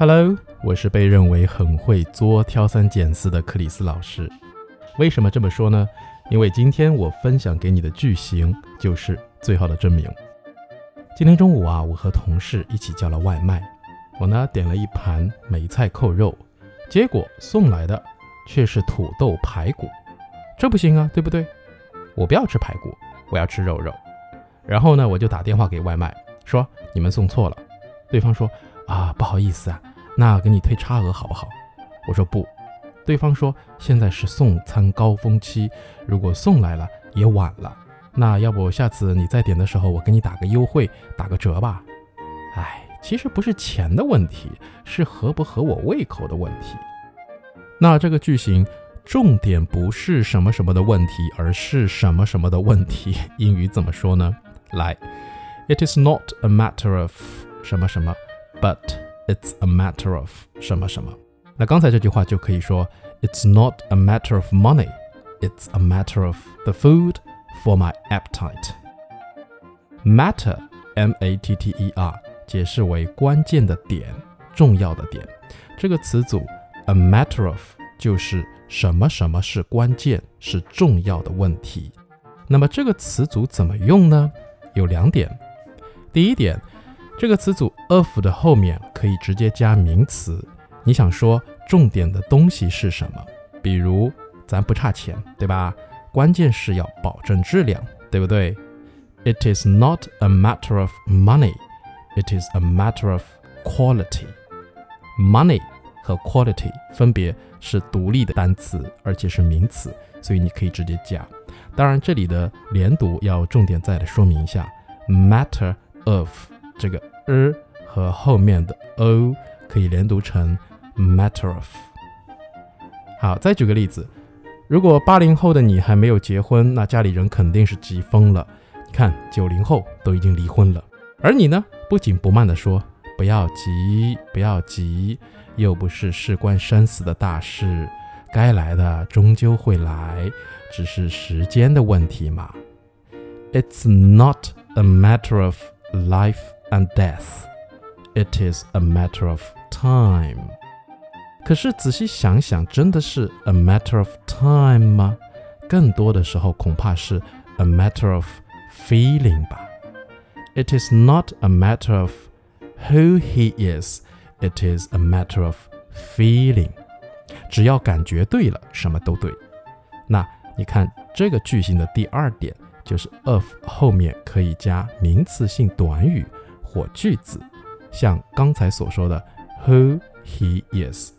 Hello，我是被认为很会作、挑三拣四的克里斯老师。为什么这么说呢？因为今天我分享给你的句型就是最好的证明。今天中午啊，我和同事一起叫了外卖，我呢点了一盘梅菜扣肉，结果送来的却是土豆排骨，这不行啊，对不对？我不要吃排骨，我要吃肉肉。然后呢，我就打电话给外卖，说你们送错了。对方说啊，不好意思啊。那给你退差额好不好？我说不，对方说现在是送餐高峰期，如果送来了也晚了。那要不下次你再点的时候，我给你打个优惠，打个折吧。哎，其实不是钱的问题，是合不合我胃口的问题。那这个句型重点不是什么什么的问题，而是什么什么的问题。英语怎么说呢？来，It is not a matter of 什么什么，but It's a matter of 什么什么。那刚才这句话就可以说，It's not a matter of money, it's a matter of the food for my appetite. Matter, M-A-T-T-E-R，解释为关键的点、重要的点。这个词组 a matter of 就是什么什么是关键、是重要的问题。那么这个词组怎么用呢？有两点。第一点。这个词组 of 的后面可以直接加名词。你想说重点的东西是什么？比如咱不差钱，对吧？关键是要保证质量，对不对？It is not a matter of money, it is a matter of quality. Money 和 quality 分别是独立的单词，而且是名词，所以你可以直接加。当然，这里的连读要重点再来说明一下：matter of。这个 er 和后面的 o 可以连读成 matter of。好，再举个例子，如果八零后的你还没有结婚，那家里人肯定是急疯了。你看九零后都已经离婚了，而你呢，不紧不慢地说不要急，不要急，又不是事关生死的大事，该来的终究会来，只是时间的问题嘛。It's not a matter of life. and death. It is a matter of time. 可是仔细想想，真的是 a matter of time 吗？更多的时候恐怕是 a matter of feeling 吧。It is not a matter of who he is. It is a matter of feeling. 只要感觉对了，什么都对。那你看这个句型的第二点，就是 of 后面可以加名词性短语。 或句子，像刚才所说的 who he is。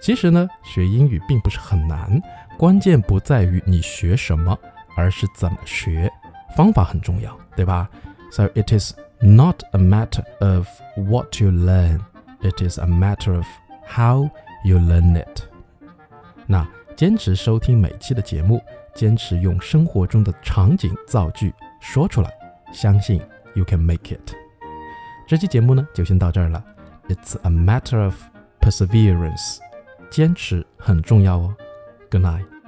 其实呢，学英语并不是很难，关键不在于你学什么，而是怎么学，方法很重要，对吧？So it is not a matter of what you learn, it is a matter of how you learn it。那坚持收听每期的节目，坚持用生活中的场景造句说出来，相信。You can make it。这期节目呢，就先到这儿了。It's a matter of perseverance，坚持很重要哦。Good night。